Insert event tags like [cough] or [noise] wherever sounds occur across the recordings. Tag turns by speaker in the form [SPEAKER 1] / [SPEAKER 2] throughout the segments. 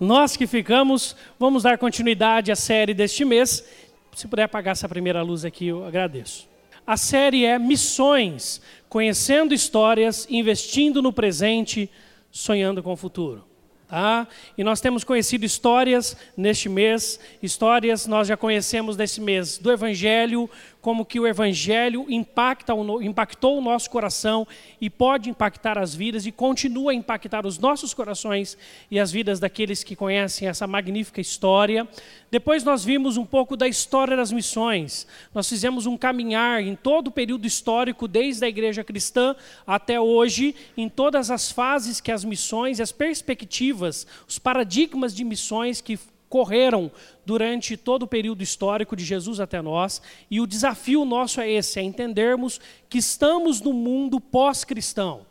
[SPEAKER 1] Nós que ficamos, vamos dar continuidade à série deste mês. Se puder apagar essa primeira luz aqui, eu agradeço. A série é Missões, conhecendo histórias, investindo no presente, sonhando com o futuro. Tá? E nós temos conhecido histórias neste mês, histórias nós já conhecemos nesse mês do Evangelho, como que o Evangelho impacta, impactou o nosso coração e pode impactar as vidas e continua a impactar os nossos corações e as vidas daqueles que conhecem essa magnífica história. Depois nós vimos um pouco da história das missões. Nós fizemos um caminhar em todo o período histórico, desde a igreja cristã até hoje, em todas as fases que as missões as perspectivas, os paradigmas de missões que correram durante todo o período histórico de Jesus até nós, e o desafio nosso é esse, é entendermos que estamos no mundo pós-cristão,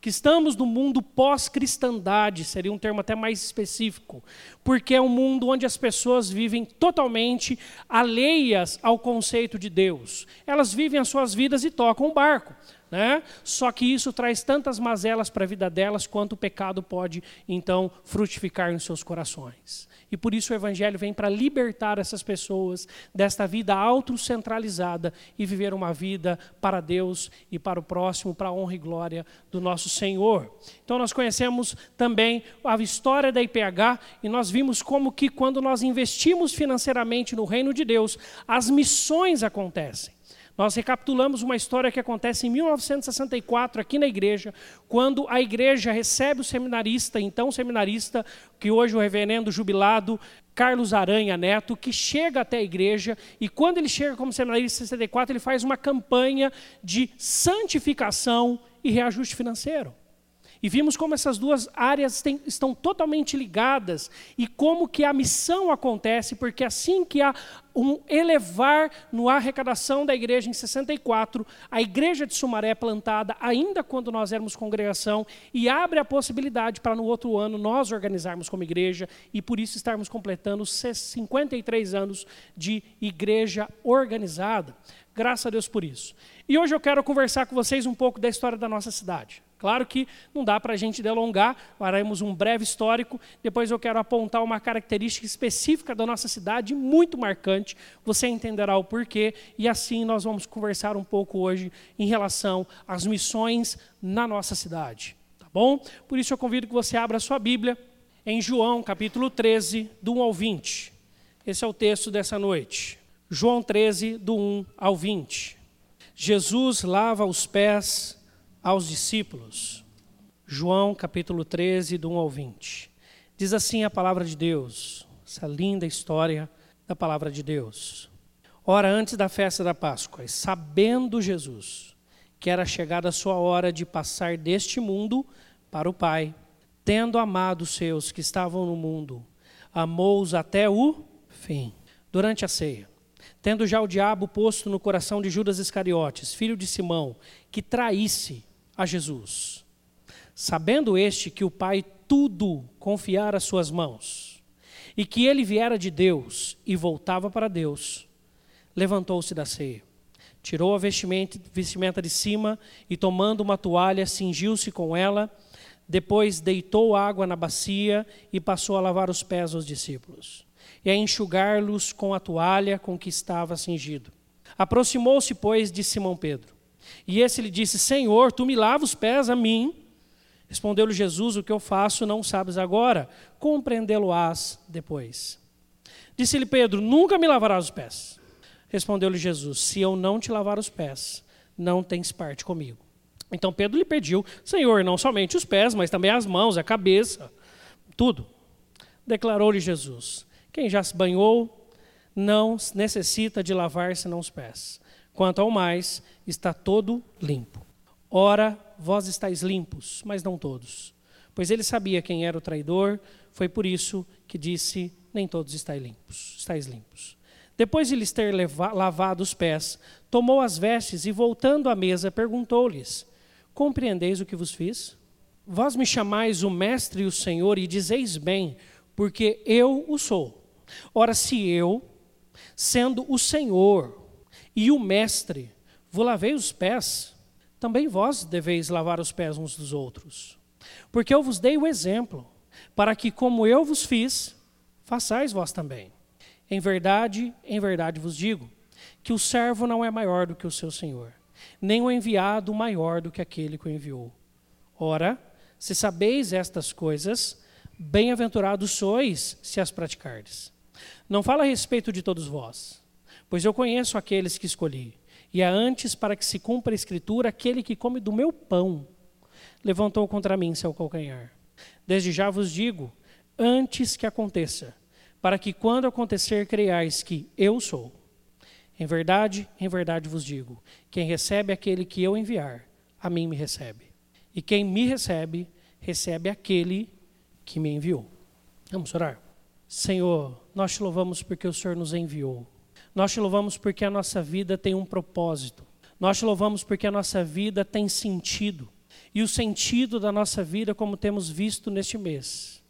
[SPEAKER 1] que estamos no mundo pós-cristandade, seria um termo até mais específico, porque é um mundo onde as pessoas vivem totalmente alheias ao conceito de Deus. Elas vivem as suas vidas e tocam o barco. Né? Só que isso traz tantas mazelas para a vida delas quanto o pecado pode, então, frutificar nos seus corações. E por isso o Evangelho vem para libertar essas pessoas desta vida autocentralizada e viver uma vida para Deus e para o próximo, para a honra e glória do nosso Senhor. Então nós conhecemos também a história da IPH e nós vimos como que quando nós investimos financeiramente no reino de Deus, as missões acontecem. Nós recapitulamos uma história que acontece em 1964 aqui na igreja, quando a igreja recebe o seminarista, então seminarista, que hoje é o reverendo jubilado Carlos Aranha Neto, que chega até a igreja e quando ele chega como seminarista em 64, ele faz uma campanha de santificação e reajuste financeiro. E vimos como essas duas áreas estão totalmente ligadas e como que a missão acontece, porque assim que há um elevar no arrecadação da igreja em 64, a igreja de Sumaré é plantada ainda quando nós éramos congregação e abre a possibilidade para no outro ano nós organizarmos como igreja e por isso estarmos completando 53 anos de igreja organizada. Graças a Deus por isso. E hoje eu quero conversar com vocês um pouco da história da nossa cidade. Claro que não dá para a gente delongar, faremos um breve histórico, depois eu quero apontar uma característica específica da nossa cidade, muito marcante, você entenderá o porquê, e assim nós vamos conversar um pouco hoje em relação às missões na nossa cidade. Tá bom? Por isso eu convido que você abra a sua Bíblia em João capítulo 13, do 1 ao 20. Esse é o texto dessa noite. João 13, do 1 ao 20. Jesus lava os pés aos discípulos. João capítulo 13, do 1 ao 20. Diz assim a palavra de Deus, essa linda história da palavra de Deus. Ora, antes da festa da Páscoa, sabendo Jesus que era chegada a sua hora de passar deste mundo para o Pai, tendo amado os seus que estavam no mundo, amou-os até o fim. Durante a ceia, tendo já o diabo posto no coração de Judas Iscariotes, filho de Simão, que traísse a Jesus, sabendo este que o Pai tudo confiara às suas mãos, e que ele viera de Deus e voltava para Deus, levantou-se da ceia, tirou a vestimenta, de cima e, tomando uma toalha, cingiu-se com ela, depois deitou água na bacia e passou a lavar os pés aos discípulos, e a enxugar-los com a toalha com que estava cingido. Aproximou-se, pois, de Simão Pedro e esse lhe disse: Senhor, tu me lavas os pés a mim. Respondeu-lhe Jesus: O que eu faço não sabes agora, compreendê-lo-ás depois. Disse-lhe Pedro: Nunca me lavarás os pés. Respondeu-lhe Jesus: Se eu não te lavar os pés, não tens parte comigo. Então Pedro lhe pediu: Senhor, não somente os pés, mas também as mãos, a cabeça, tudo. Declarou-lhe Jesus: Quem já se banhou não necessita de lavar senão os pés Quanto ao mais, está todo limpo. Ora, vós estáis limpos, mas não todos. Pois ele sabia quem era o traidor, foi por isso que disse: Nem todos estáis limpos. Estáis limpos. Depois de lhes ter lavado os pés, tomou as vestes e, voltando à mesa, perguntou-lhes: Compreendeis o que vos fiz? Vós me chamais o Mestre e o Senhor, e dizeis bem, porque eu o sou. Ora, se eu, sendo o Senhor, e o mestre vos lavei os pés, também vós deveis lavar os pés uns dos outros. Porque eu vos dei o exemplo, para que, como eu vos fiz, façais vós também. Em verdade, em verdade vos digo, que o servo não é maior do que o seu senhor, nem o enviado maior do que aquele que o enviou. Ora, se sabeis estas coisas, bem-aventurados sois se as praticardes. Não fala a respeito de todos vós, pois eu conheço aqueles que escolhi, e é antes para que se cumpra a escritura aquele que come do meu pão levantou contra mim seu calcanhar. Desde já vos digo, antes que aconteça, para que quando acontecer creiais que eu sou. Em verdade, em verdade vos digo: quem recebe aquele que eu enviar, a mim me recebe. E quem me recebe, recebe aquele que me enviou. Vamos orar? Senhor, nós te louvamos porque o Senhor nos enviou. Nós te louvamos porque a nossa vida tem um propósito. Nós te louvamos porque a nossa vida tem sentido. E o sentido da nossa vida, como temos visto neste mês,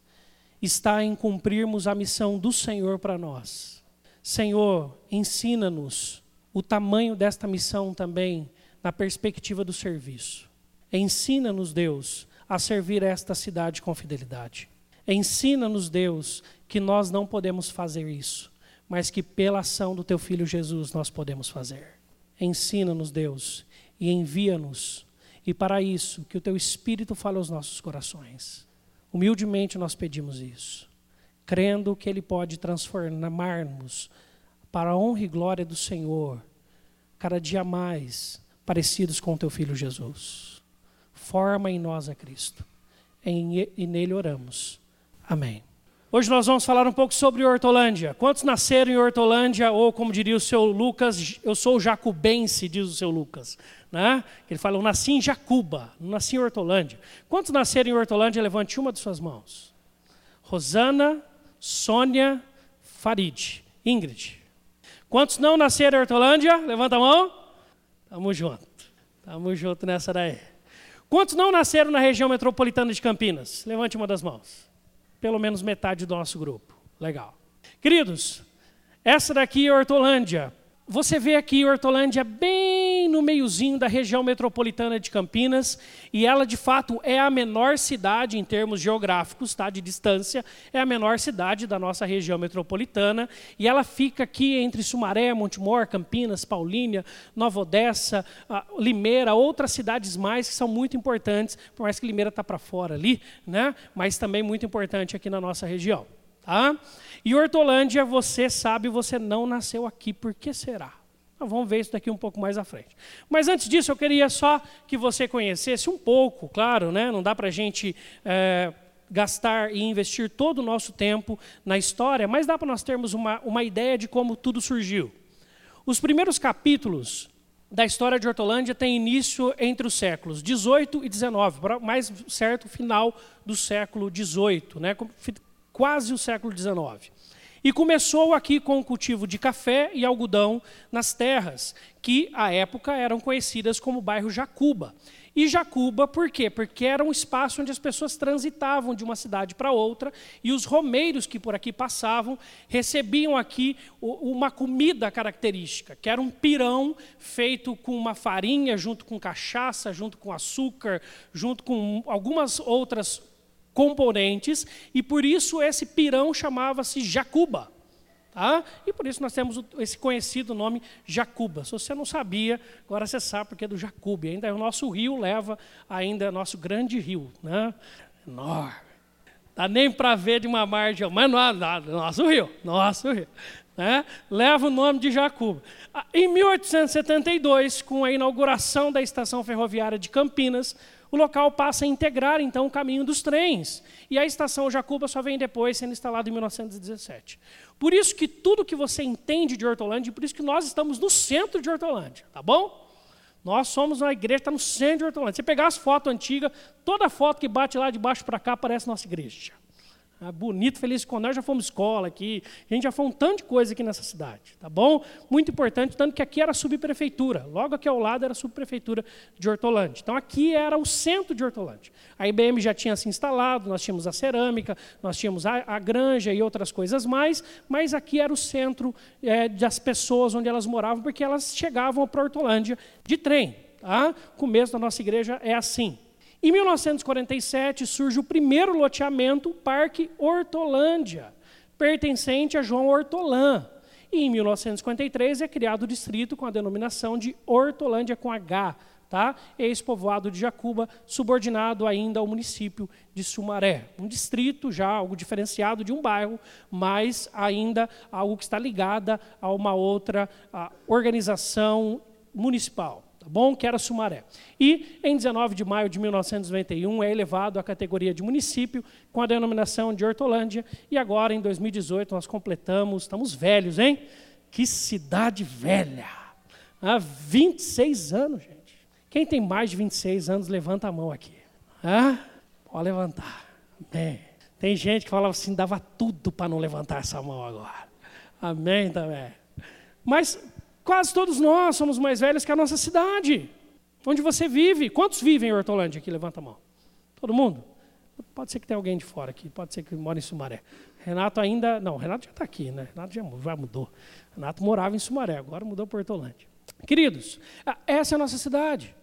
[SPEAKER 1] está em cumprirmos a missão do Senhor para nós. Senhor, ensina-nos o tamanho desta missão também na perspectiva do serviço. Ensina-nos, Deus, a servir esta cidade com fidelidade. Ensina-nos, Deus, que nós não podemos fazer isso, mas que pela ação do teu filho Jesus nós podemos fazer. Ensina-nos, Deus, e envia-nos e para isso, que o teu Espírito fale aos nossos corações. Humildemente nós pedimos isso, crendo que Ele pode transformar-nos para a honra e glória do Senhor, cada dia mais parecidos com o teu Filho Jesus. Forma em nós a Cristo. e nele oramos. Amém. Hoje nós vamos falar um pouco sobre Hortolândia. Quantos nasceram em Hortolândia, ou como diria o seu Lucas, eu sou jacubense, diz o seu Lucas. Né? Ele fala, eu nasci em Jacuba, não nasci em Hortolândia. Quantos nasceram em Hortolândia? Levante uma de suas mãos. Rosana, Sônia, Farid, Ingrid. Quantos não nasceram em Hortolândia? Levanta a mão. Tamo junto. Tamo junto nessa daí. Quantos não nasceram na região metropolitana de Campinas? Levante uma das mãos pelo menos metade do nosso grupo. Legal. Queridos, essa daqui é Hortolândia. Você vê aqui Hortolândia bem no meiozinho da região metropolitana de Campinas, e ela de fato é a menor cidade em termos geográficos, tá, de distância, é a menor cidade da nossa região metropolitana, e ela fica aqui entre Sumaré, Montemor, Campinas, Paulínia, Nova Odessa, Limeira, outras cidades mais que são muito importantes, por mais que Limeira está para fora ali, né, mas também muito importante aqui na nossa região. Tá? E Hortolândia, você sabe, você não nasceu aqui, por que será? Nós vamos ver isso daqui um pouco mais à frente. Mas antes disso, eu queria só que você conhecesse um pouco, claro, né? não dá para a gente é, gastar e investir todo o nosso tempo na história, mas dá para nós termos uma, uma ideia de como tudo surgiu. Os primeiros capítulos da história de Hortolândia têm início entre os séculos 18 e 19, mais certo, final do século 18, né? quase o século XIX. E começou aqui com o cultivo de café e algodão nas terras, que à época eram conhecidas como bairro Jacuba. E Jacuba, por quê? Porque era um espaço onde as pessoas transitavam de uma cidade para outra e os romeiros que por aqui passavam recebiam aqui uma comida característica, que era um pirão feito com uma farinha, junto com cachaça, junto com açúcar, junto com algumas outras componentes, e por isso esse pirão chamava-se Jacuba. Tá? E por isso nós temos esse conhecido nome Jacuba. Se você não sabia, agora você sabe porque é do Jacube. Ainda o nosso rio leva, ainda é nosso grande rio, né? enorme. Dá nem para ver de uma margem, mas não, não, nosso rio, nosso rio. Né? Leva o nome de Jacuba. Ah, em 1872, com a inauguração da estação ferroviária de Campinas, o local passa a integrar então o caminho dos trens. E a estação Jacuba só vem depois, sendo instalada em 1917. Por isso que tudo que você entende de Hortolândia, por isso que nós estamos no centro de Hortolândia, tá bom? Nós somos uma igreja que está no centro de Hortolândia. Você pegar as fotos antigas, toda foto que bate lá de baixo para cá parece nossa igreja. É bonito, feliz com nós já fomos escola aqui, a gente já foi um tanto de coisa aqui nessa cidade, tá bom? Muito importante, tanto que aqui era subprefeitura, logo aqui ao lado era a subprefeitura de Hortolândia. Então aqui era o centro de Hortolândia. A IBM já tinha se instalado, nós tínhamos a cerâmica, nós tínhamos a, a granja e outras coisas mais, mas aqui era o centro é, das pessoas onde elas moravam, porque elas chegavam para Hortolândia de trem. Tá? O começo da nossa igreja é assim. Em 1947 surge o primeiro loteamento, Parque Hortolândia, pertencente a João Hortolã. E em 1953 é criado o distrito com a denominação de Hortolândia com H, tá? ex-povoado de Jacuba, subordinado ainda ao município de Sumaré. Um distrito já algo diferenciado de um bairro, mas ainda algo que está ligado a uma outra a, organização municipal. Tá bom? Que era Sumaré. E, em 19 de maio de 1991, é elevado à categoria de município com a denominação de Hortolândia. E agora, em 2018, nós completamos, estamos velhos, hein? Que cidade velha! Há 26 anos, gente. Quem tem mais de 26 anos, levanta a mão aqui. Ah, pode levantar. Amém. Tem gente que falava assim, dava tudo para não levantar essa mão agora. Amém também. Mas quase todos nós somos mais velhos que a nossa cidade. Onde você vive. Quantos vivem em Hortolândia aqui? Levanta a mão. Todo mundo? Pode ser que tenha alguém de fora aqui, pode ser que mora em Sumaré. Renato ainda. Não, Renato já está aqui, né? Renato já, mudou. Renato morava em Sumaré, agora mudou para Hortolândia. Queridos, essa é a nossa cidade.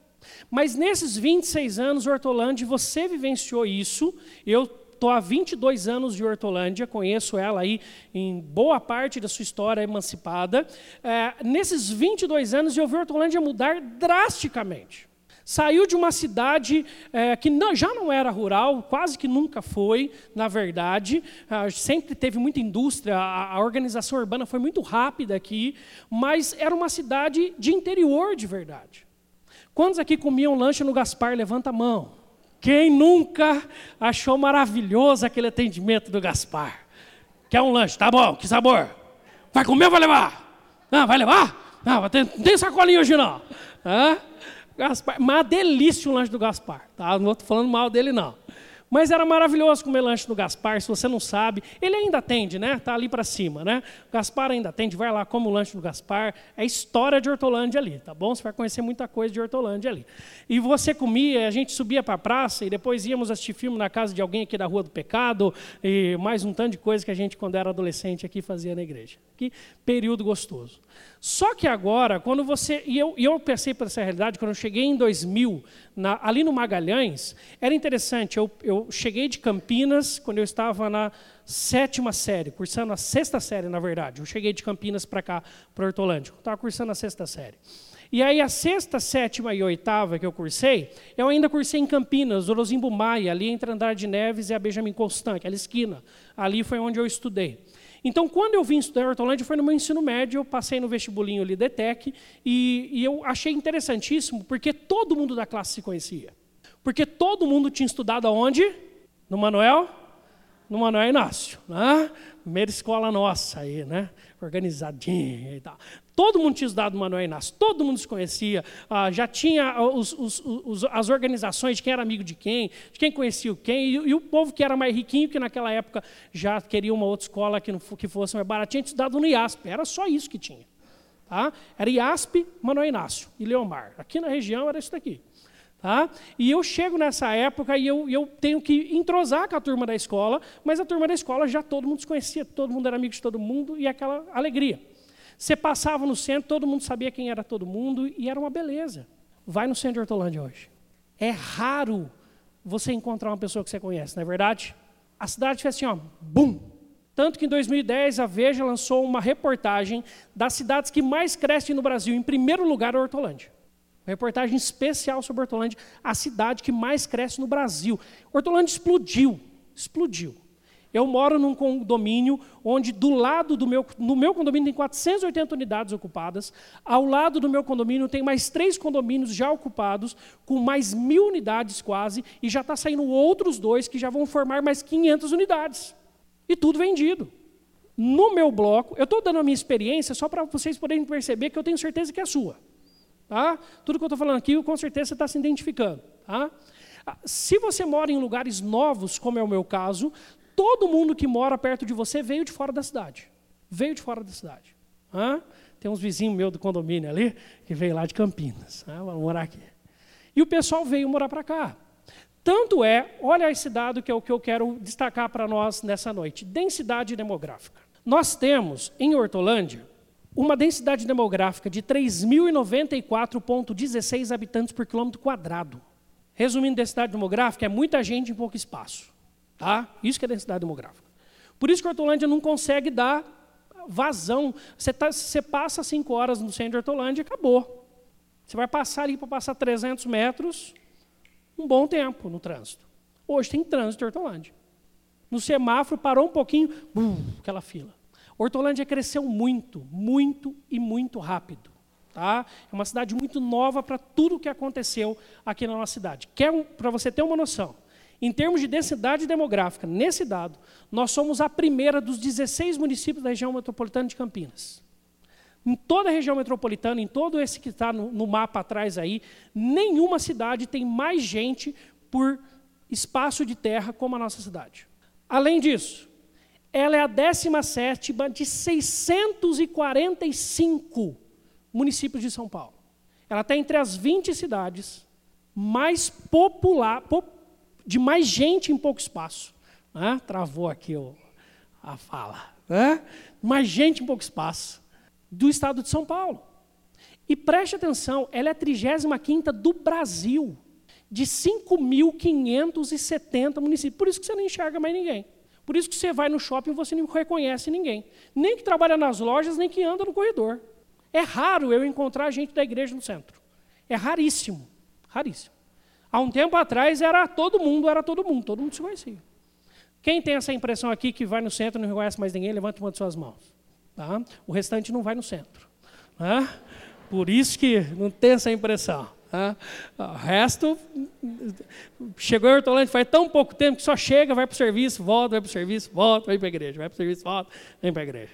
[SPEAKER 1] Mas nesses 26 anos, Hortolândia, você vivenciou isso. Eu estou há 22 anos de Hortolândia, conheço ela aí em boa parte da sua história emancipada. É, nesses 22 anos, eu vi Hortolândia mudar drasticamente. Saiu de uma cidade é, que não, já não era rural, quase que nunca foi, na verdade. Sempre teve muita indústria, a, a, organização urbana foi muito rápida aqui, mas era uma cidade de interior de verdade. Quantos aqui comiam lanche no Gaspar? Levanta a mão. Quem nunca achou maravilhoso aquele atendimento do Gaspar? Quer um lanche? Tá bom, que sabor? Vai comer ou vai levar? Ah, vai levar? Não, não tem sacolinha hoje não. Ah, Gaspar, uma delícia o lanche do Gaspar. Tá? Não estou falando mal dele não. Mas era maravilhoso comer lanche do Gaspar, se você não sabe. Ele ainda atende, né? Está ali para cima, né? O Gaspar ainda atende, vai lá, come o lanche do Gaspar. É história de Hortolândia ali, tá bom? Você vai conhecer muita coisa de Hortolândia ali. E você comia, a gente subia para a praça e depois íamos assistir filme na casa de alguém aqui da Rua do Pecado e mais um tanto de coisa que a gente, quando era adolescente, aqui fazia na igreja. Que período gostoso. Só que agora, quando você. E eu, e eu pensei por essa realidade, quando eu cheguei em 2000, na, ali no Magalhães, era interessante. Eu, eu cheguei de Campinas, quando eu estava na sétima série, cursando a sexta série, na verdade. Eu cheguei de Campinas para cá, para Hortolândia. Eu estava cursando a sexta série. E aí, a sexta, sétima e oitava que eu cursei, eu ainda cursei em Campinas, Orozimbo Maia, ali entre Andar de Neves e a Benjamin Constant, aquela esquina. Ali foi onde eu estudei. Então, quando eu vim estudar Hortolândia, foi no meu ensino médio, eu passei no vestibulinho ali DETEC, e, e eu achei interessantíssimo, porque todo mundo da classe se conhecia. Porque todo mundo tinha estudado aonde? No Manuel? No Manuel Inácio. Né? Primeira escola nossa aí, né? Organizadinha e tal. Todo mundo tinha estudado Manuel Inácio, todo mundo se conhecia, ah, já tinha os, os, os, as organizações de quem era amigo de quem, de quem conhecia o quem, e, e, o povo que era mais riquinho, que naquela época já queria uma outra escola que, não, que fosse mais baratinha, tinha estudado no IASP, era só isso que tinha. Tá? Era IASP, Manuel Inácio e Leomar. Aqui na região era isso daqui. Tá? E eu chego nessa época e eu, eu tenho que entrosar com a turma da escola, mas a turma da escola já todo mundo se conhecia, todo mundo era amigo de todo mundo e aquela alegria. Você passava no centro, todo mundo sabia quem era todo mundo e era uma beleza. Vai no centro de Hortolândia hoje. É raro você encontrar uma pessoa que você conhece, não é verdade? A cidade fez assim, ó, bum! Tanto que em 2010 a Veja lançou uma reportagem das cidades que mais crescem no Brasil. Em primeiro lugar, a Hortolândia. Uma reportagem especial sobre Hortolândia, a cidade que mais cresce no Brasil. Hortolândia explodiu, explodiu. Eu moro num condomínio onde do lado do meu, no meu condomínio tem 480 unidades ocupadas, ao lado do meu condomínio tem mais três condomínios já ocupados, com mais mil unidades quase, e já está saindo outros dois que já vão formar mais 500 unidades. E tudo vendido. No meu bloco, eu estou dando a minha experiência só para vocês poderem perceber que eu tenho certeza que é a sua. Tá? Tudo que eu estou falando aqui, com certeza você está se identificando. Tá? Se você mora em lugares novos, como é o meu caso, todo mundo que mora perto de você veio de fora da cidade. Veio de fora da cidade. Hã? Tem uns vizinhos meus do condomínio ali, que veio lá de Campinas. Hã? Vão morar aqui. E o pessoal veio morar para cá. Tanto é, olha esse dado que é o que eu quero destacar para nós nessa noite: densidade demográfica. Nós temos em Hortolândia uma densidade demográfica de 3.094,16 habitantes por quilômetro quadrado. Resumindo, densidade demográfica é muita gente em pouco espaço. Tá? Isso que é densidade demográfica. Por isso que a Hortolândia não consegue dar vazão. Você, tá, você passa cinco horas no centro de Hortolândia e acabou. Você vai passar ali para passar 300 metros, um bom tempo no trânsito. Hoje tem trânsito em Hortolândia. No semáforo, parou um pouquinho, bum, aquela fila. Hortolândia cresceu muito, muito e muito rápido. Tá? É uma cidade muito nova para tudo o que aconteceu aqui na nossa cidade. Um, para você ter uma noção, em termos de densidade demográfica, nesse dado, nós somos a primeira dos 16 municípios da região metropolitana de Campinas. Em toda a região metropolitana, em todo esse que está no, no mapa atrás aí, nenhuma cidade tem mais gente por espaço de terra como a nossa cidade. Além disso, ela é a 17 de 645 municípios de São Paulo. Ela está entre as 20 cidades mais popular, de mais gente em pouco espaço. Né? Travou aqui o, a fala. Né? Mais gente em pouco espaço do estado de São Paulo. E preste atenção, ela é a 35 do Brasil, de 5.570 municípios. Por isso que você não enxerga mais ninguém. Por isso que você vai no shopping e você não reconhece ninguém. Nem que trabalha nas lojas, nem que anda no corredor. É raro eu encontrar gente da igreja no centro. É raríssimo, raríssimo. Há um tempo atrás era todo mundo, era todo mundo, todo mundo se conhecia. Quem tem essa impressão aqui que vai no centro e não reconhece mais ninguém, levanta uma de suas mãos. Tá? O restante não vai no centro. Tá? Por isso que não tem essa impressão. O resto, chegou em Hortolândia faz tão pouco tempo que só chega, vai para o serviço, volta, vai para o serviço, volta, vai para a igreja, vai para o serviço, volta, vem para a igreja.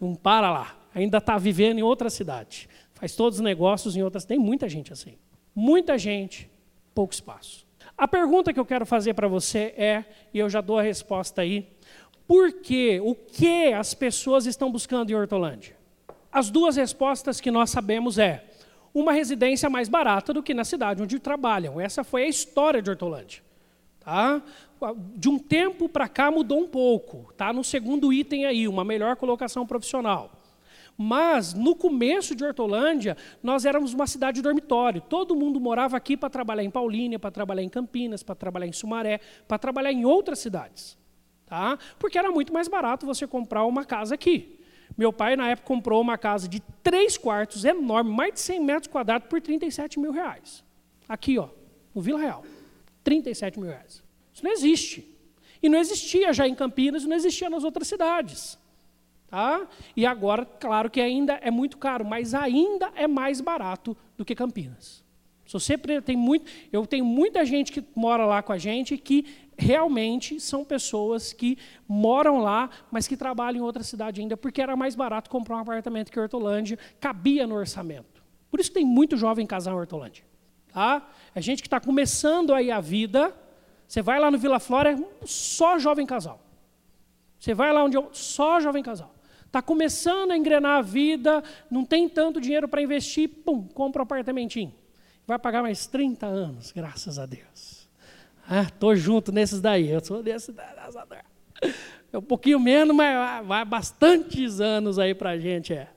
[SPEAKER 1] Não para lá ainda está vivendo em outra cidade. Faz todos os negócios em outras. Tem muita gente assim. Muita gente, pouco espaço. A pergunta que eu quero fazer para você é, e eu já dou a resposta aí, por que, o que as pessoas estão buscando em Hortolândia? As duas respostas que nós sabemos é uma residência mais barata do que na cidade onde trabalham. Essa foi a história de Hortolândia. Tá? De um tempo para cá mudou um pouco. Tá no segundo item aí, uma melhor colocação profissional. Mas, no começo de Hortolândia, nós éramos uma cidade dormitório. Todo mundo morava aqui para trabalhar em Paulínia, para trabalhar em Campinas, para trabalhar em Sumaré, para trabalhar em outras cidades. Tá? Porque era muito mais barato você comprar uma casa aqui. Meu pai, na época, comprou uma casa de três quartos, enorme, mais de 100 metros quadrados, por 37 mil reais. Aqui, ó, no Vila Real. 37 mil reais. Isso não existe. E não existia já em Campinas, não existia nas outras cidades. Tá? E agora, claro que ainda é muito caro, mas ainda é mais barato do que Campinas. Você tem muito, eu tenho muita gente que mora lá com a gente que realmente são pessoas que moram lá, mas que trabalham em outra cidade ainda, porque era mais barato comprar um apartamento que Hortolândia, cabia no orçamento. Por isso tem muito jovem casar em Hortolândia. Tá? É gente que está começando aí a vida. Você vai lá no Vila Flora, é só jovem casal. Você vai lá onde eu, só jovem casal. Está começando a engrenar a vida, não tem tanto dinheiro para investir, pum, compra um apartamentinho. Vai pagar mais 30 anos, graças a Deus. Ah, junto nesses daí, eu sou desse. É um pouquinho menos, mas vai bastantes anos aí para a gente, é.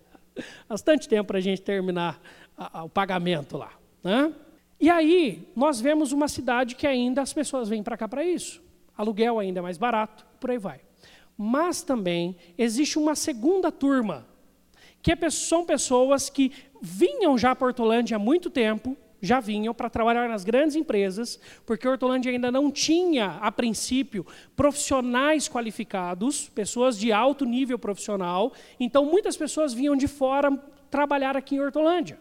[SPEAKER 1] Bastante tempo para a gente terminar a, a, o pagamento lá. Né? E aí, nós vemos uma cidade que ainda as pessoas vêm para cá para isso. Aluguel ainda é mais barato, por aí vai. Mas também existe uma segunda turma, que é são pessoas que vinham já para Hortolândia há muito tempo, já vinham para trabalhar nas grandes empresas, porque Hortolândia ainda não tinha, a princípio, profissionais qualificados, pessoas de alto nível profissional, então muitas pessoas vinham de fora trabalhar aqui em Hortolândia.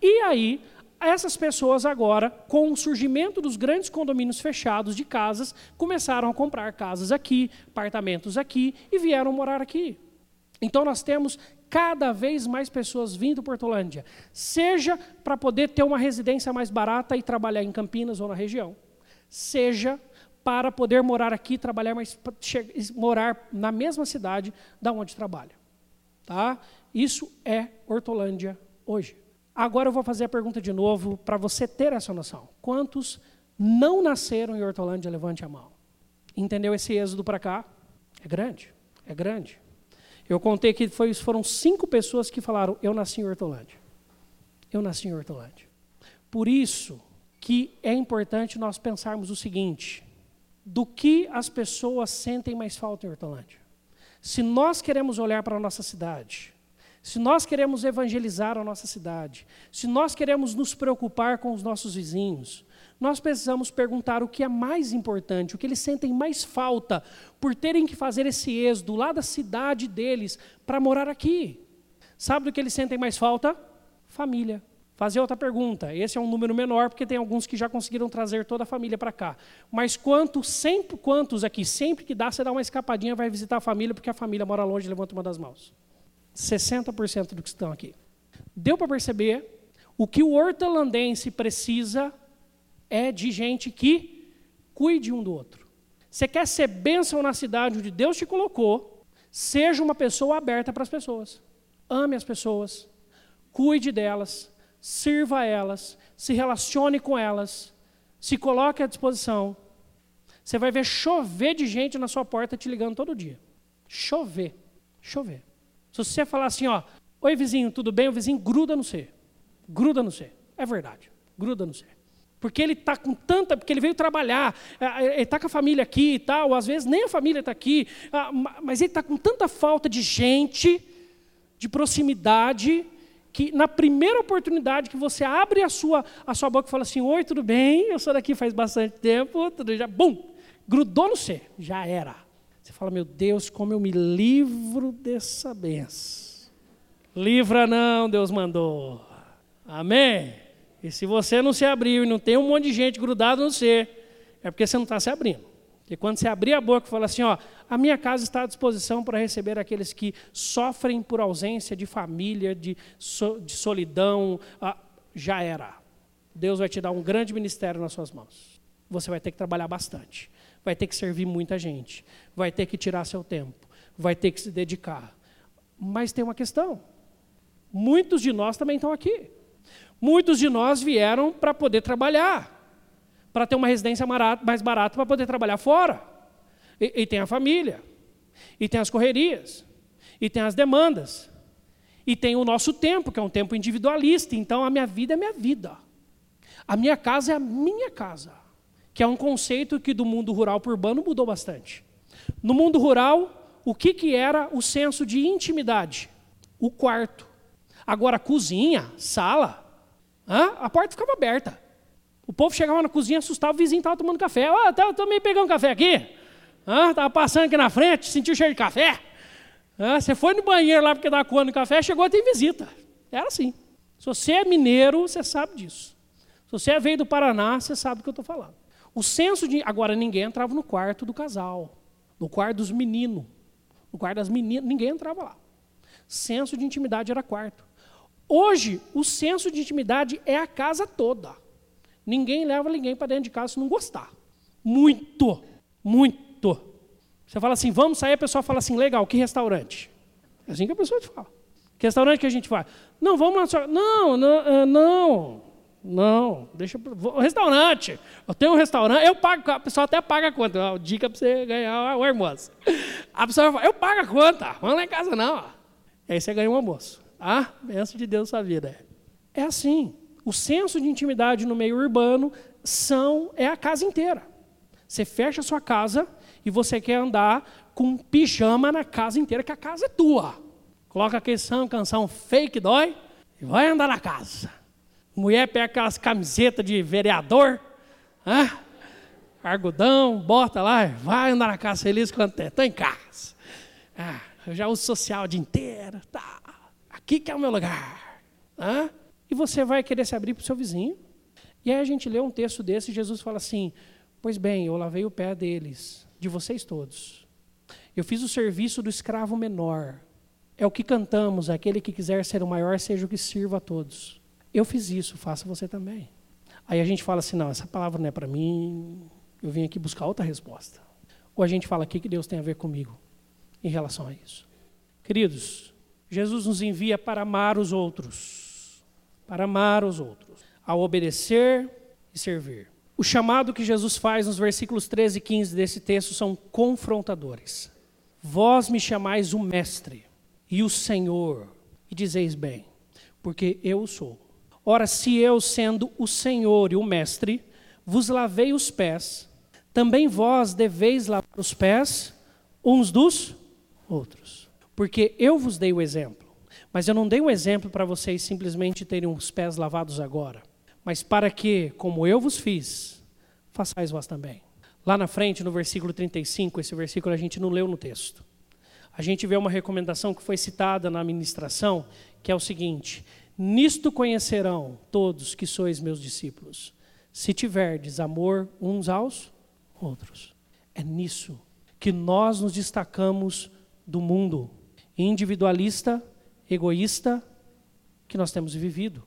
[SPEAKER 1] E aí essas pessoas agora, com o surgimento dos grandes condomínios fechados de casas, começaram a comprar casas aqui, apartamentos aqui e vieram morar aqui. Então nós temos cada vez mais pessoas vindo para Hortolândia, seja para poder ter uma residência mais barata e trabalhar em Campinas ou na região, seja para poder morar aqui, trabalhar mais, morar na mesma cidade da onde trabalha. Tá? Isso é Hortolândia hoje. Agora eu vou fazer a pergunta de novo para você ter essa noção. Quantos não nasceram em Hortolândia? Levante a mão. Entendeu esse êxodo para cá? É grande, é grande. Eu contei que foi, foram cinco pessoas que falaram: Eu nasci em Hortolândia. Eu nasci em Hortolândia. Por isso que é importante nós pensarmos o seguinte: do que as pessoas sentem mais falta em Hortolândia? Se nós queremos olhar para a nossa cidade, se nós queremos evangelizar a nossa cidade, se nós queremos nos preocupar com os nossos vizinhos, nós precisamos perguntar o que é mais importante, o que eles sentem mais falta por terem que fazer esse êxodo lá da cidade deles para morar aqui. Sabe do que eles sentem mais falta? Família. Fazer outra pergunta. Esse é um número menor, porque tem alguns que já conseguiram trazer toda a família para cá. Mas quantos, sempre, quantos aqui, sempre que dá, você dá uma escapadinha, vai visitar a família, porque a família mora longe, levanta uma das mãos. 60% dos que estão aqui. Deu para perceber o que o hortelandense precisa é de gente que cuide um do outro. Você quer ser bênção na cidade onde Deus te colocou, seja uma pessoa aberta para as pessoas. Ame as pessoas, cuide delas, sirva elas, se relacione com elas, se coloque à disposição. Você vai ver chover de gente na sua porta te ligando todo dia. Chover, chover. Se você falar assim, ó, oi vizinho, tudo bem? O vizinho gruda no você. Gruda no você. É verdade, gruda no você. Porque ele está com tanta. Porque ele veio trabalhar, é, é, ele está com a família aqui e tal, às vezes nem a família está aqui, ah, mas ele está com tanta falta de gente, de proximidade, que na primeira oportunidade que você abre a sua, a sua boca e fala assim: Oi, tudo bem? Eu sou daqui faz bastante tempo, tudo já, bum, grudou no você, já era. Você fala: Meu Deus, como eu me livro dessa benção. Livra não, Deus mandou. Amém? E se você não se abriu e não tem um monte de gente grudado no você, é porque você não está se abrindo. E quando você abrir a boca e falar assim, ó, a minha casa está à disposição para receber aqueles que sofrem por ausência de família, de, so, de solidão, ah, já era. Deus vai te dar um grande ministério nas suas mãos. Você vai ter que trabalhar bastante, vai ter que servir muita gente, vai ter que tirar seu tempo, vai ter que se dedicar. Mas tem uma questão. Muitos de nós também estão aqui. Muitos de nós vieram para poder trabalhar para ter uma residência mais barata para poder trabalhar fora. E, e tem a família, e tem as correrias, e tem as demandas, e tem o nosso tempo, que é um tempo individualista. Então a minha vida é minha vida. A minha casa é a minha casa, que é um conceito que do mundo rural para o urbano mudou bastante. No mundo rural, o que, que era o senso de intimidade? O quarto. Agora, cozinha, sala, a porta ficava aberta. O povo chegava na cozinha, assustava, o vizinho estava tomando café. Ó, oh, também pegando café aqui. Estava passando aqui na frente, sentiu cheiro de café. Ah, você foi no banheiro lá porque estava coando café, chegou a ter visita. Era assim. Se você é mineiro, você sabe disso. Se você é veio do Paraná, você sabe do que eu estou falando. O senso de. Agora, ninguém entrava no quarto do casal, no quarto dos meninos, no quarto das meninas, ninguém entrava lá. Senso de intimidade era quarto. Hoje, o senso de intimidade é a casa toda. Ninguém leva ninguém para dentro de casa se não gostar. Muito, muito. Você fala assim, vamos sair, a pessoa fala assim, legal, que restaurante? É assim que a pessoa te fala. Que restaurante que a gente vai? Não, vamos lá. Não, não, eh, não, não. Deixa. Restaurante. Eu tenho um restaurante, eu pago, a pessoa até paga a conta. Dica para você ganhar o almoço. A pessoa fala, eu pago a conta, vamos lá em casa não. Aí você ganha um almoço. Ah, benção de Deus na sua vida. É assim o senso de intimidade no meio urbano são é a casa inteira. Você fecha a sua casa e você quer andar com pijama na casa inteira, que a casa é tua. Coloca aquele canção fake dói e vai andar na casa. Mulher pega aquelas camisetas de vereador, ah, argudão, bota lá, vai andar na casa feliz quando Estou em casa. Ah, eu já uso social o dia inteiro. Tá. Aqui que é o meu lugar. Ah? E você vai querer se abrir para o seu vizinho. E aí a gente lê um texto desse e Jesus fala assim: Pois bem, eu lavei o pé deles, de vocês todos. Eu fiz o serviço do escravo menor. É o que cantamos: aquele que quiser ser o maior, seja o que sirva a todos. Eu fiz isso, faça você também. Aí a gente fala assim: não, essa palavra não é para mim, eu vim aqui buscar outra resposta. Ou a gente fala: o que Deus tem a ver comigo em relação a isso? Queridos, Jesus nos envia para amar os outros para amar os outros, a obedecer e servir. O chamado que Jesus faz nos versículos 13 e 15 desse texto são confrontadores. Vós me chamais o Mestre e o Senhor, e dizeis bem, porque eu sou. Ora, se eu, sendo o Senhor e o Mestre, vos lavei os pés, também vós deveis lavar os pés uns dos outros. Porque eu vos dei o exemplo. Mas eu não dei o exemplo para vocês simplesmente terem os pés lavados agora, mas para que, como eu vos fiz, façais vós também. Lá na frente, no versículo 35, esse versículo a gente não leu no texto. A gente vê uma recomendação que foi citada na administração, que é o seguinte: Nisto conhecerão todos que sois meus discípulos, se tiverdes amor uns aos outros. É nisso que nós nos destacamos do mundo individualista, egoísta que nós temos vivido,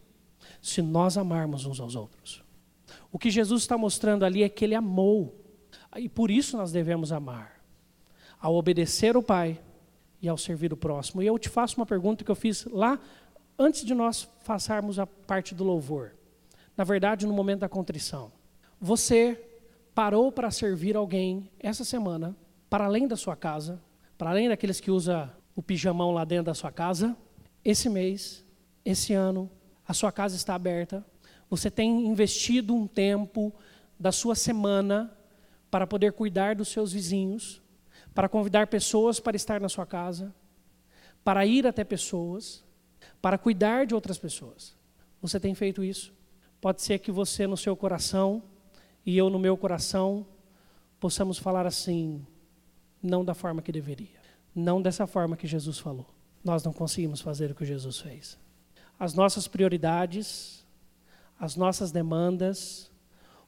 [SPEAKER 1] se nós amarmos uns aos outros. O que Jesus está mostrando ali é que ele amou, e por isso nós devemos amar, ao obedecer o Pai e ao servir o próximo. E eu te faço uma pergunta que eu fiz lá antes de nós passarmos a parte do louvor, na verdade, no momento da contrição, você parou para servir alguém essa semana, para além da sua casa, para além daqueles que usam o pijamão lá dentro da sua casa, esse mês, esse ano, a sua casa está aberta, você tem investido um tempo da sua semana para poder cuidar dos seus vizinhos, para convidar pessoas para estar na sua casa, para ir até pessoas, para cuidar de outras pessoas. Você tem feito isso? Pode ser que você, no seu coração, e eu, no meu coração, possamos falar assim, não da forma que deveria, não dessa forma que Jesus falou. Nós não conseguimos fazer o que Jesus fez. As nossas prioridades, as nossas demandas,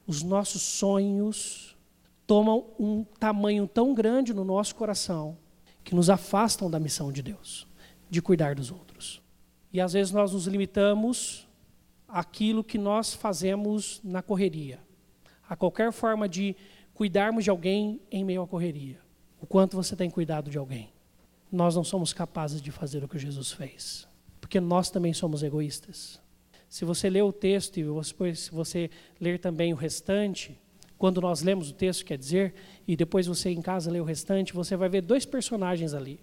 [SPEAKER 1] os nossos sonhos tomam um tamanho tão grande no nosso coração que nos afastam da missão de Deus, de cuidar dos outros. E às vezes nós nos limitamos àquilo que nós fazemos na correria, a qualquer forma de cuidarmos de alguém em meio à correria. O quanto você tem cuidado de alguém. Nós não somos capazes de fazer o que Jesus fez, porque nós também somos egoístas. Se você ler o texto e depois se você ler também o restante, quando nós lemos o texto, quer dizer, e depois você em casa lê o restante, você vai ver dois personagens ali.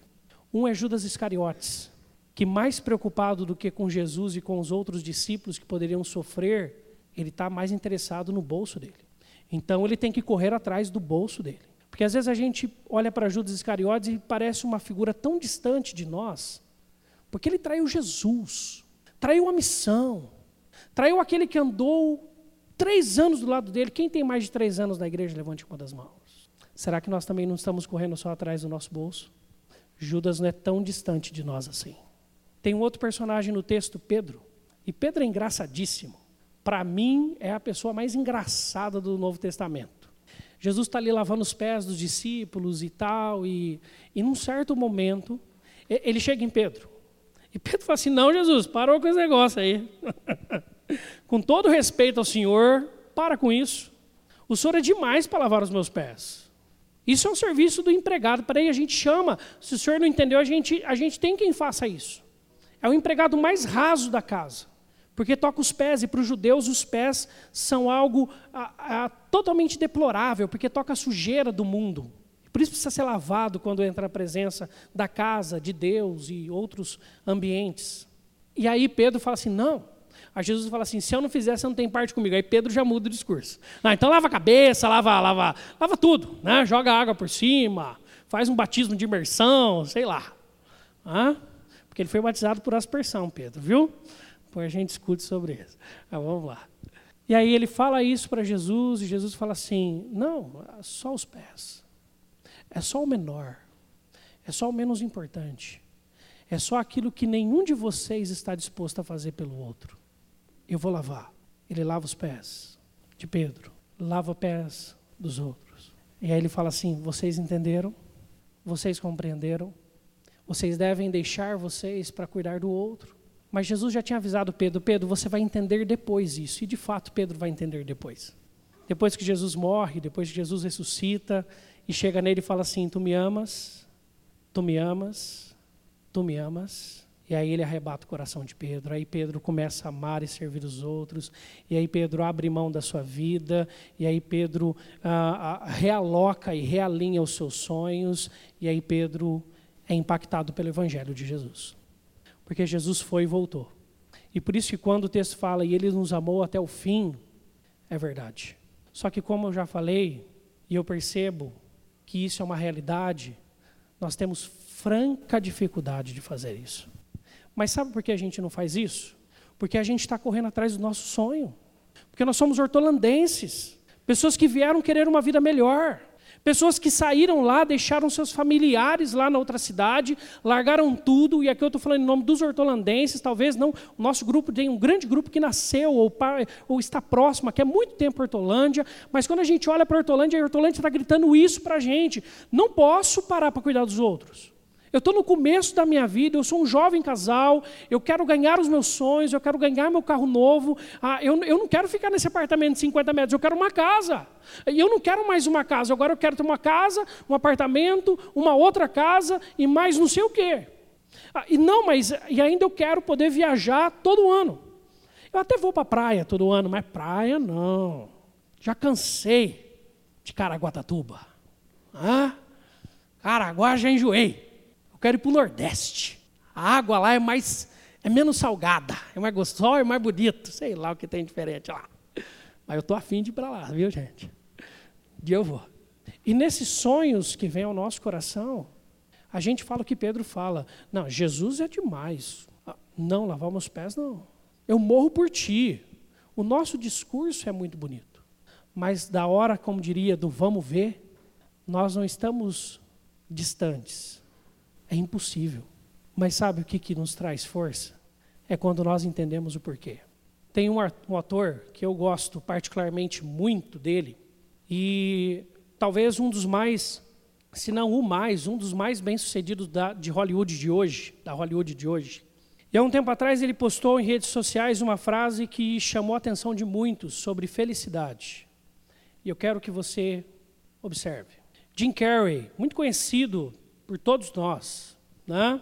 [SPEAKER 1] Um é Judas Iscariotes, que mais preocupado do que com Jesus e com os outros discípulos que poderiam sofrer, ele está mais interessado no bolso dele. Então ele tem que correr atrás do bolso dele. Porque às vezes a gente olha para Judas Iscariotes e parece uma figura tão distante de nós, porque ele traiu Jesus, traiu a missão, traiu aquele que andou três anos do lado dele. Quem tem mais de três anos na igreja, levante uma das mãos. Será que nós também não estamos correndo só atrás do nosso bolso? Judas não é tão distante de nós assim. Tem um outro personagem no texto, Pedro. E Pedro é engraçadíssimo. Para mim, é a pessoa mais engraçada do Novo Testamento. Jesus está ali lavando os pés dos discípulos e tal, e, e num certo momento, ele chega em Pedro. E Pedro fala assim: Não, Jesus, parou com esse negócio aí. [laughs] com todo respeito ao Senhor, para com isso. O Senhor é demais para lavar os meus pés. Isso é um serviço do empregado. Para aí a gente chama. Se o senhor não entendeu, a gente, a gente tem quem faça isso. É o empregado mais raso da casa, porque toca os pés, e para os judeus os pés são algo a, a, totalmente deplorável, porque toca a sujeira do mundo. Por isso precisa ser lavado quando entra na presença da casa, de Deus e outros ambientes. E aí Pedro fala assim: não. Aí Jesus fala assim: se eu não fizer, você não tem parte comigo. Aí Pedro já muda o discurso. Ah, então lava a cabeça, lava, lava, lava tudo, né? joga água por cima, faz um batismo de imersão, sei lá. Ah? Porque ele foi batizado por aspersão, Pedro, viu? Depois a gente discute sobre isso. Mas vamos lá. E aí ele fala isso para Jesus, e Jesus fala assim: não, só os pés. É só o menor. É só o menos importante. É só aquilo que nenhum de vocês está disposto a fazer pelo outro. Eu vou lavar. Ele lava os pés de Pedro, lava os pés dos outros. E aí ele fala assim: vocês entenderam? Vocês compreenderam? Vocês devem deixar vocês para cuidar do outro. Mas Jesus já tinha avisado Pedro: Pedro, você vai entender depois isso. E de fato, Pedro vai entender depois. Depois que Jesus morre, depois que Jesus ressuscita e chega nele e fala assim: Tu me amas, tu me amas, tu me amas. E aí ele arrebata o coração de Pedro. Aí Pedro começa a amar e servir os outros. E aí Pedro abre mão da sua vida. E aí Pedro ah, ah, realoca e realinha os seus sonhos. E aí Pedro é impactado pelo Evangelho de Jesus. Porque Jesus foi e voltou. E por isso que quando o texto fala e ele nos amou até o fim, é verdade. Só que como eu já falei, e eu percebo que isso é uma realidade, nós temos franca dificuldade de fazer isso. Mas sabe por que a gente não faz isso? Porque a gente está correndo atrás do nosso sonho. Porque nós somos hortolandenses, pessoas que vieram querer uma vida melhor. Pessoas que saíram lá, deixaram seus familiares lá na outra cidade, largaram tudo, e aqui eu estou falando em nome dos hortolandenses, talvez não, o nosso grupo tem um grande grupo que nasceu ou, ou está próximo, que é muito tempo Hortolândia, mas quando a gente olha para Hortolândia, a Hortolândia está gritando isso para a gente. Não posso parar para cuidar dos outros. Eu estou no começo da minha vida, eu sou um jovem casal, eu quero ganhar os meus sonhos, eu quero ganhar meu carro novo. Ah, eu, eu não quero ficar nesse apartamento de 50 metros, eu quero uma casa. E eu não quero mais uma casa, agora eu quero ter uma casa, um apartamento, uma outra casa e mais não sei o quê. Ah, e não, mas e ainda eu quero poder viajar todo ano. Eu até vou para a praia todo ano, mas praia não. Já cansei de Caraguatatuba. Ah, Caraguá já enjoei. Eu quero ir para o Nordeste. A água lá é mais, é menos salgada, é mais gostosa, é mais bonito. Sei lá o que tem diferente lá. Mas eu estou afim de ir para lá, viu, gente? Dia eu vou. E nesses sonhos que vêm ao nosso coração, a gente fala o que Pedro fala. Não, Jesus é demais. Ah, não, lavar meus pés, não. Eu morro por ti. O nosso discurso é muito bonito. Mas da hora, como diria, do vamos ver, nós não estamos distantes. É impossível. Mas sabe o que, que nos traz força? É quando nós entendemos o porquê. Tem um, ator que eu gosto particularmente muito dele, e talvez um dos mais, se não o mais, um dos mais bem-sucedidos de Hollywood de hoje, da Hollywood de hoje. E há um tempo atrás ele postou em redes sociais uma frase que chamou a atenção de muitos sobre felicidade. E eu quero que você observe. Jim Carrey, muito conhecido por todos nós. Né?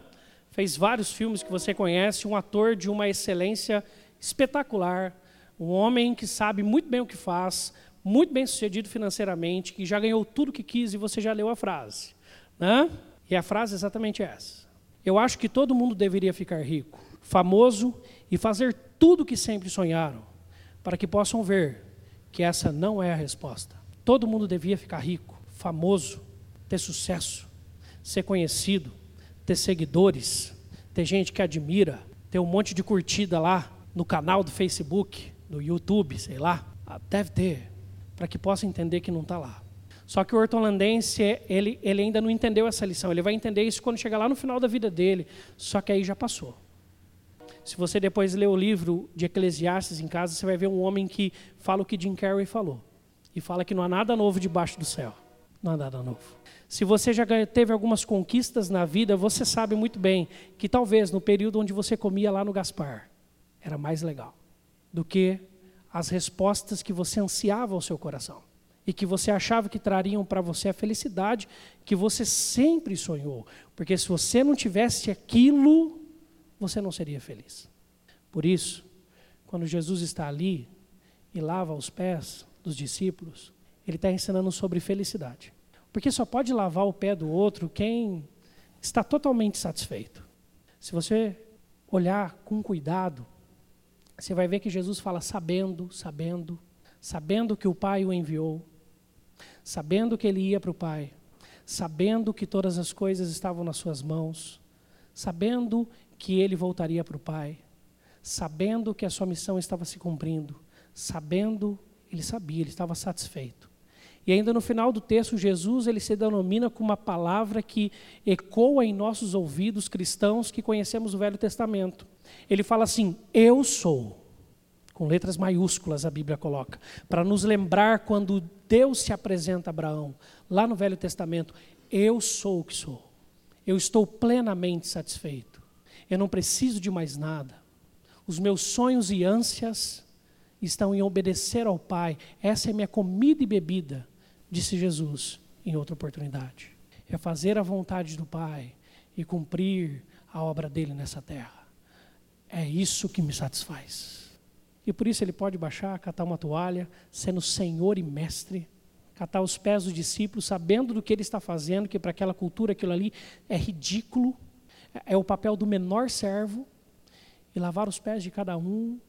[SPEAKER 1] Fez vários filmes que você conhece, um ator de uma excelência espetacular, um homem que sabe muito bem o que faz, muito bem sucedido financeiramente, que já ganhou tudo que quis e você já leu a frase. Né? E a frase é exatamente essa. Eu acho que todo mundo deveria ficar rico, famoso e fazer tudo que sempre sonharam, para que possam ver que essa não é a resposta. Todo mundo devia ficar rico, famoso, ter sucesso, ser conhecido, ter seguidores, ter gente que admira, ter um monte de curtida lá no canal do Facebook, no YouTube, sei lá. Ah, deve ter, para que possa entender que não está lá. Só que o hortolandense, ele, ele ainda não entendeu essa lição. Ele vai entender isso quando chegar lá no final da vida dele. Só que aí já passou. Se você depois ler o livro de Eclesiastes em casa, você vai ver um homem que fala o que Jim Carrey falou. E fala que não há nada novo debaixo do céu. Não há nada novo. Se você já teve algumas conquistas na vida, você sabe muito bem que talvez no período onde você comia lá no Gaspar, era mais legal do que as respostas que você ansiava ao seu coração e que você achava que trariam para você a felicidade que você sempre sonhou. Porque se você não tivesse aquilo, você não seria feliz. Por isso, quando Jesus está ali e lava os pés dos discípulos, ele está ensinando sobre felicidade. Porque só pode lavar o pé do outro quem está totalmente satisfeito. Se você olhar com cuidado, você vai ver que Jesus fala sabendo, sabendo, sabendo que o Pai o enviou, sabendo que ele ia para o Pai, sabendo que todas as coisas estavam nas suas mãos, sabendo que ele voltaria para o Pai, sabendo que a sua missão estava se cumprindo, sabendo, ele sabia, ele estava satisfeito. E ainda no final do texto, Jesus ele se denomina com uma palavra que ecoa em nossos ouvidos cristãos que conhecemos o Velho Testamento. Ele fala assim: Eu sou. Com letras maiúsculas a Bíblia coloca, para nos lembrar quando Deus se apresenta a Abraão, lá no Velho Testamento: Eu sou o que sou. Eu estou plenamente satisfeito. Eu não preciso de mais nada. Os meus sonhos e ânsias estão em obedecer ao Pai. Essa é minha comida e bebida disse Jesus em outra oportunidade. É fazer a vontade do Pai e cumprir a obra dele nessa terra. É isso que me satisfaz. E por isso ele pode baixar, catar uma toalha, sendo Senhor e Mestre, catar os pés dos discípulos, sabendo do que ele está fazendo, que para aquela cultura aquilo ali é ridículo, é o papel do menor servo. e lavar os pés de cada um.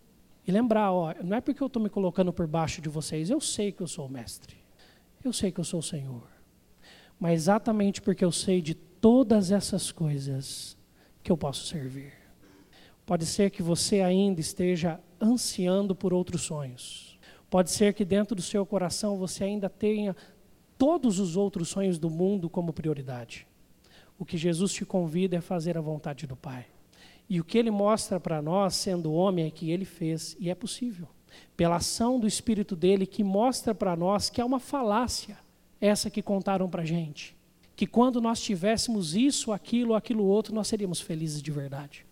[SPEAKER 1] E lembrar, ó, não é porque eu estou me colocando por baixo de vocês, eu sei que eu sou o mestre. Eu sei que eu sou o Senhor. Mas exatamente porque eu sei de todas essas coisas que eu posso servir. Pode ser que você ainda esteja ansiando por outros sonhos. Pode ser que dentro do seu coração você ainda tenha todos os outros sonhos do mundo como prioridade. O que Jesus te convida é fazer a vontade do Pai. E o que ele mostra para nós, sendo homem, é que ele fez, e é possível. Pela ação do Espírito dele, que mostra para nós que é uma falácia, essa que contaram para a gente. Que quando nós tivéssemos isso, aquilo, aquilo outro, nós seríamos felizes de verdade.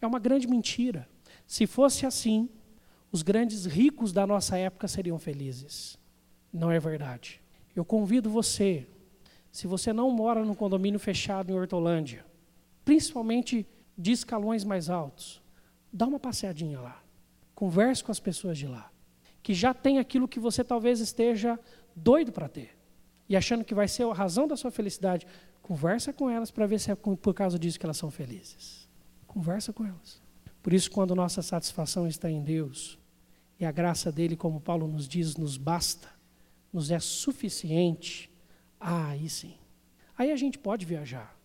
[SPEAKER 1] É uma grande mentira. Se fosse assim, os grandes ricos da nossa época seriam felizes. Não é verdade. Eu convido você, se você não mora num condomínio fechado em Hortolândia, principalmente de escalões mais altos, dá uma passeadinha lá. Converse com as pessoas de lá, que já tem aquilo que você talvez esteja doido para ter e achando que vai ser a razão da sua felicidade. Conversa com elas para ver se é por causa disso que elas são felizes. Conversa com elas. Por isso, quando nossa satisfação está em Deus, e a graça dele, como Paulo nos diz, nos basta, nos é suficiente, ah, aí sim. Aí a gente pode viajar.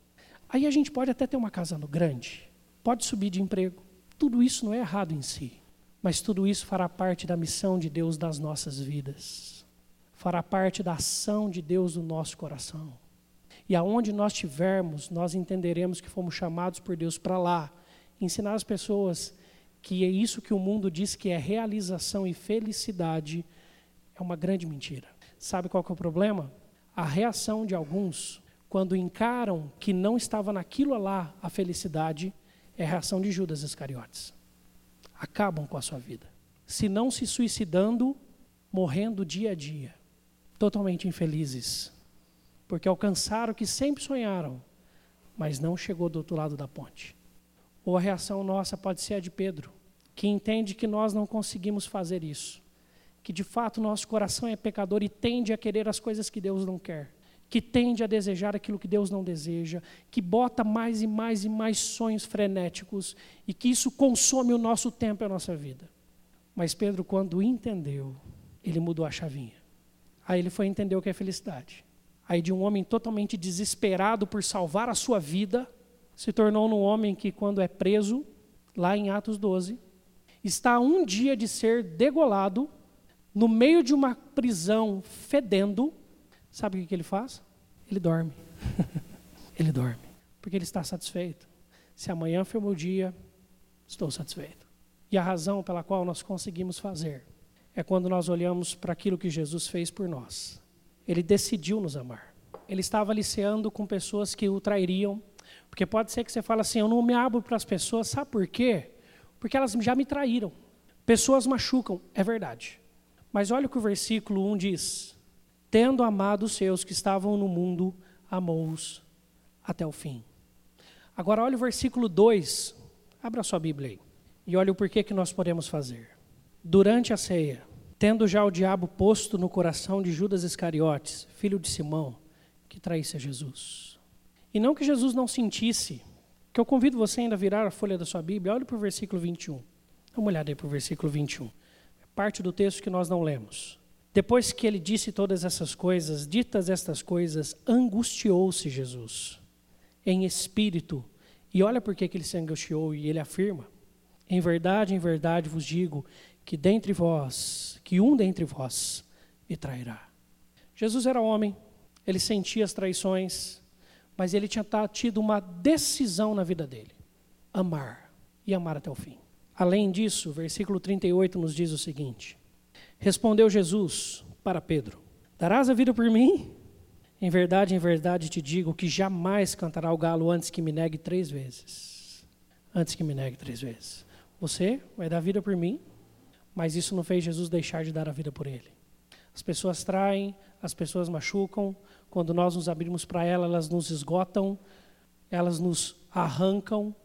[SPEAKER 1] Aí a gente pode até ter uma casa no grande, pode subir de emprego. Tudo isso não é errado em si, mas tudo isso fará parte da missão de Deus das nossas vidas. Fará parte da ação de Deus no nosso coração. E aonde nós estivermos, nós entenderemos que fomos chamados por Deus para lá, ensinar as pessoas que é isso que o mundo diz que é realização e felicidade é uma grande mentira. Sabe qual que é o problema? A reação de alguns quando encaram que não estava naquilo lá a felicidade é a reação de Judas Iscariotes. Acabam com a sua vida. Se não se suicidando, morrendo dia a dia, totalmente infelizes, porque alcançaram o que sempre sonharam, mas não chegou do outro lado da ponte. Ou a reação nossa pode ser a de Pedro, que entende que nós não conseguimos fazer isso. Que de fato nosso coração é pecador e tende a querer as coisas que Deus não quer. Que tende a desejar aquilo que Deus não deseja. Que bota mais e mais e mais sonhos frenéticos. E que isso consome o nosso tempo e a nossa vida. Mas Pedro, quando entendeu, ele mudou a chavinha. Aí ele foi entender o que é felicidade. Aí de um homem totalmente desesperado por salvar a sua vida, se tornou num homem que, quando é preso, lá em Atos 12, está um dia de ser degolado, no meio de uma prisão fedendo. Sabe o que ele faz? Ele dorme. [laughs] ele dorme. Porque ele está satisfeito. Se amanhã foi o meu dia, estou satisfeito. E a razão pela qual nós conseguimos fazer é quando nós olhamos para aquilo que Jesus fez por nós. Ele decidiu nos amar. Ele estava aliciando com pessoas que o trairiam, porque pode ser que você fale assim: eu não me abro para as pessoas, sabe por quê? Porque elas já me traíram. Pessoas machucam, é verdade. Mas olha o que o versículo 1 diz: Tendo amado os seus que estavam no mundo, amou-os até o fim. Agora olha o versículo 2, abra sua Bíblia aí, e olha o porquê que nós podemos fazer. Durante a ceia, tendo já o diabo posto no coração de Judas Iscariotes, filho de Simão, que traísse a Jesus. E não que Jesus não sentisse, que eu convido você ainda a virar a folha da sua Bíblia, olhe para o versículo 21. Dá uma olhada aí para o versículo 21. É parte do texto que nós não lemos. Depois que ele disse todas essas coisas, ditas estas coisas, angustiou-se Jesus em espírito. E olha por que ele se angustiou e ele afirma: Em verdade, em verdade vos digo que dentre vós, que um dentre vós me trairá. Jesus era homem, ele sentia as traições, mas ele tinha tido uma decisão na vida dele: amar e amar até o fim. Além disso, o versículo 38 nos diz o seguinte: Respondeu Jesus para Pedro: Darás a vida por mim? Em verdade, em verdade te digo que jamais cantará o galo antes que me negue três vezes. Antes que me negue três vezes. Você vai dar a vida por mim, mas isso não fez Jesus deixar de dar a vida por ele. As pessoas traem, as pessoas machucam, quando nós nos abrimos para ela, elas nos esgotam, elas nos arrancam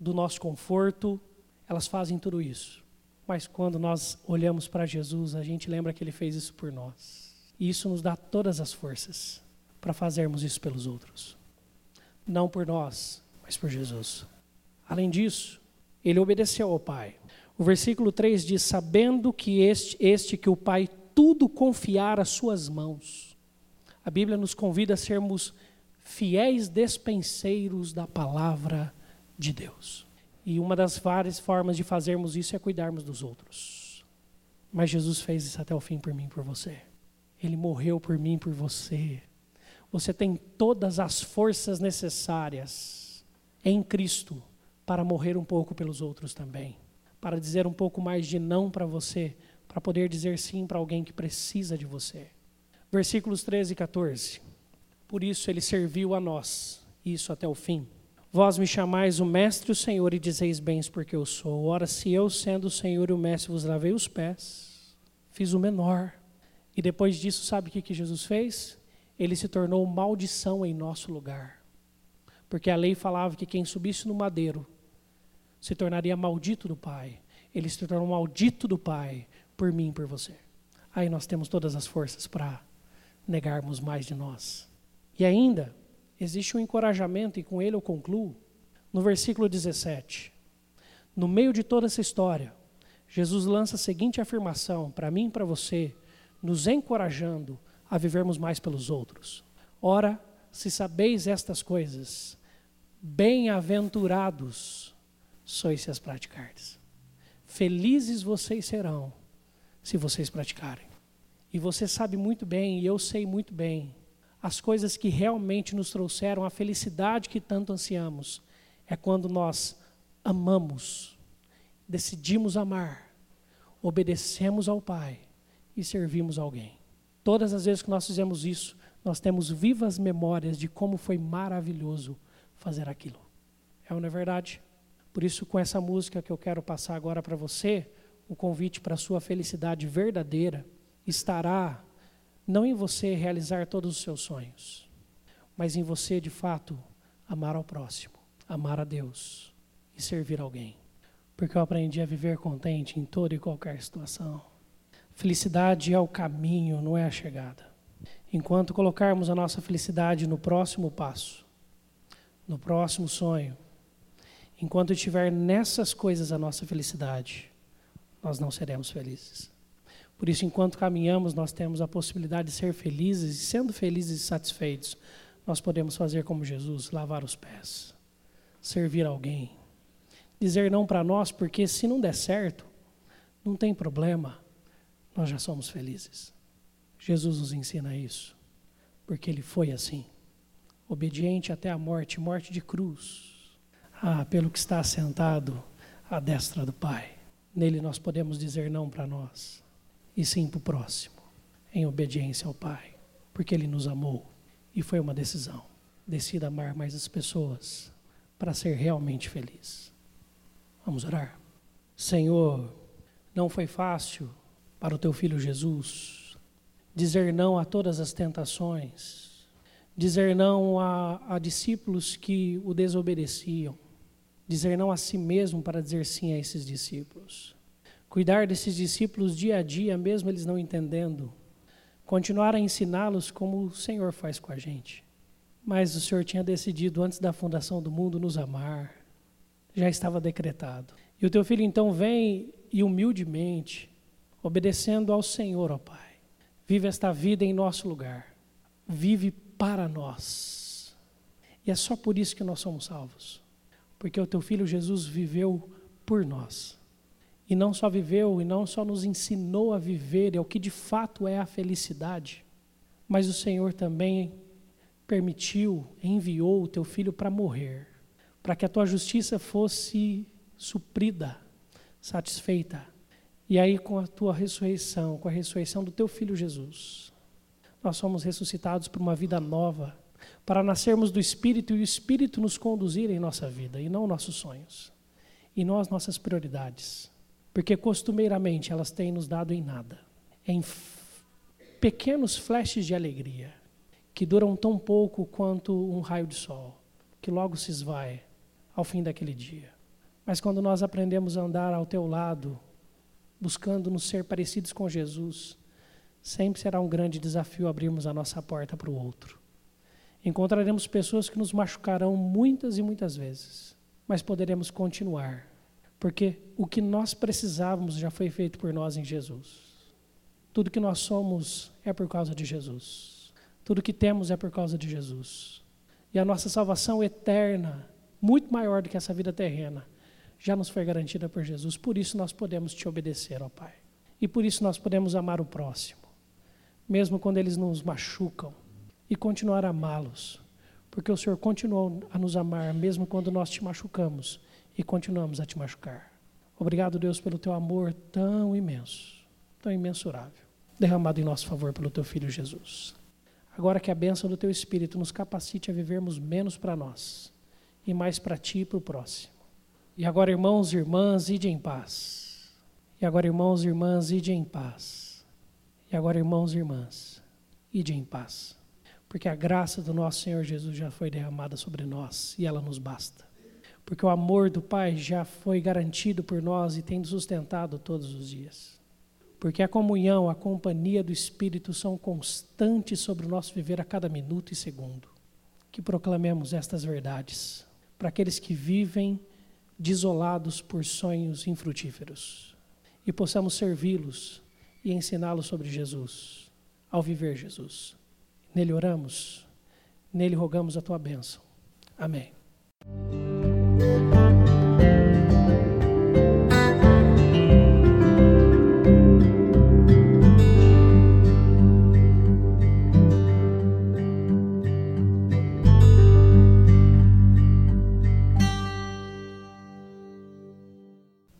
[SPEAKER 1] do nosso conforto, elas fazem tudo isso. Mas quando nós olhamos para Jesus, a gente lembra que ele fez isso por nós. E isso nos dá todas as forças para fazermos isso pelos outros. Não por nós, mas por Jesus. Além disso, Ele obedeceu ao Pai. O versículo 3 diz: Sabendo que este, este que o Pai tudo confiar às suas mãos. A Bíblia nos convida a sermos fiéis despenseiros da palavra de Deus. E uma das várias formas de fazermos isso é cuidarmos dos outros. Mas Jesus fez isso até o fim por mim, por você. Ele morreu por mim, por você. Você tem todas as forças necessárias em Cristo para morrer um pouco pelos outros também, para dizer um pouco mais de não para você, para poder dizer sim para alguém que precisa de você. Versículos 13 e 14. Por isso ele serviu a nós, isso até o fim. Vós me chamais o Mestre o Senhor e dizeis bens porque eu sou. Ora, se eu, sendo o Senhor e o Mestre, vos lavei os pés, fiz o menor. E depois disso, sabe o que, que Jesus fez? Ele se tornou maldição em nosso lugar. Porque a lei falava que quem subisse no madeiro se tornaria maldito do Pai. Ele se tornou maldito do Pai por mim e por você. Aí nós temos todas as forças para negarmos mais de nós. E ainda, existe um encorajamento, e com ele eu concluo, no versículo 17. No meio de toda essa história, Jesus lança a seguinte afirmação para mim e para você, nos encorajando a vivermos mais pelos outros. Ora, se sabeis estas coisas, bem-aventurados sois se as praticardes. Felizes vocês serão se vocês praticarem. E você sabe muito bem, e eu sei muito bem, as coisas que realmente nos trouxeram a felicidade que tanto ansiamos é quando nós amamos, decidimos amar, obedecemos ao Pai e servimos alguém. Todas as vezes que nós fizemos isso, nós temos vivas memórias de como foi maravilhoso fazer aquilo. É ou não é verdade? Por isso, com essa música que eu quero passar agora para você, o convite para a sua felicidade verdadeira estará não em você realizar todos os seus sonhos, mas em você, de fato, amar ao próximo, amar a Deus e servir alguém. Porque eu aprendi a viver contente em toda e qualquer situação. Felicidade é o caminho, não é a chegada. Enquanto colocarmos a nossa felicidade no próximo passo, no próximo sonho, Enquanto estiver nessas coisas a nossa felicidade, nós não seremos felizes. Por isso, enquanto caminhamos, nós temos a possibilidade de ser felizes, e sendo felizes e satisfeitos, nós podemos fazer como Jesus, lavar os pés, servir alguém, dizer não para nós, porque se não der certo, não tem problema, nós já somos felizes. Jesus nos ensina isso, porque ele foi assim, obediente até a morte morte de cruz ah, pelo que está sentado à destra do Pai. Nele nós podemos dizer não para nós, e sim para o próximo, em obediência ao Pai, porque Ele nos amou e foi uma decisão. Decida amar mais as pessoas para ser realmente feliz. Vamos orar? Senhor, não foi fácil para o teu filho Jesus dizer não a todas as tentações, dizer não a, a discípulos que o desobedeciam dizer não a si mesmo para dizer sim a esses discípulos. Cuidar desses discípulos dia a dia, mesmo eles não entendendo. Continuar a ensiná-los como o Senhor faz com a gente. Mas o Senhor tinha decidido antes da fundação do mundo nos amar. Já estava decretado. E o teu filho então vem e humildemente, obedecendo ao Senhor, ó Pai, vive esta vida em nosso lugar. Vive para nós. E é só por isso que nós somos salvos porque o teu filho Jesus viveu por nós. E não só viveu, e não só nos ensinou a viver, é o que de fato é a felicidade, mas o Senhor também permitiu, enviou o teu filho para morrer, para que a tua justiça fosse suprida, satisfeita. E aí, com a tua ressurreição, com a ressurreição do teu filho Jesus, nós somos ressuscitados para uma vida nova para nascermos do Espírito e o Espírito nos conduzir em nossa vida e não nossos sonhos. E nós, nossas prioridades. Porque costumeiramente elas têm nos dado em nada. Em pequenos flashes de alegria que duram tão pouco quanto um raio de sol, que logo se esvai ao fim daquele dia. Mas quando nós aprendemos a andar ao teu lado, buscando nos ser parecidos com Jesus, sempre será um grande desafio abrirmos a nossa porta para o outro encontraremos pessoas que nos machucarão muitas e muitas vezes, mas poderemos continuar, Porque o que nós precisávamos já foi feito por nós em Jesus. Tudo que nós somos é por causa de Jesus. Tudo que temos é por causa de Jesus. E a nossa salvação eterna, muito maior do que essa vida terrena, já nos foi garantida por Jesus. Por isso nós podemos te obedecer, ó Pai. E por isso nós podemos amar o próximo, mesmo quando eles nos machucam, e continuar a amá-los, porque o Senhor continuou a nos amar, mesmo quando nós te machucamos e continuamos a te machucar. Obrigado, Deus, pelo teu amor tão imenso, tão imensurável, derramado em nosso favor pelo teu Filho Jesus. Agora que a bênção do teu Espírito nos capacite a vivermos menos para nós e mais para ti e para o próximo. E agora, irmãos e irmãs, ide em paz. E agora, irmãos e irmãs, ide em paz. E agora, irmãos e irmãs, ide em paz. Porque a graça do nosso Senhor Jesus já foi derramada sobre nós e ela nos basta. Porque o amor do Pai já foi garantido por nós e tem nos sustentado todos os dias. Porque a comunhão, a companhia do Espírito são constantes sobre o nosso viver a cada minuto e segundo. Que proclamemos estas verdades para aqueles que vivem desolados por sonhos infrutíferos e possamos servi-los e ensiná-los sobre Jesus, ao viver Jesus. Nele oramos, nele rogamos a tua bênção. Amém. Thank you.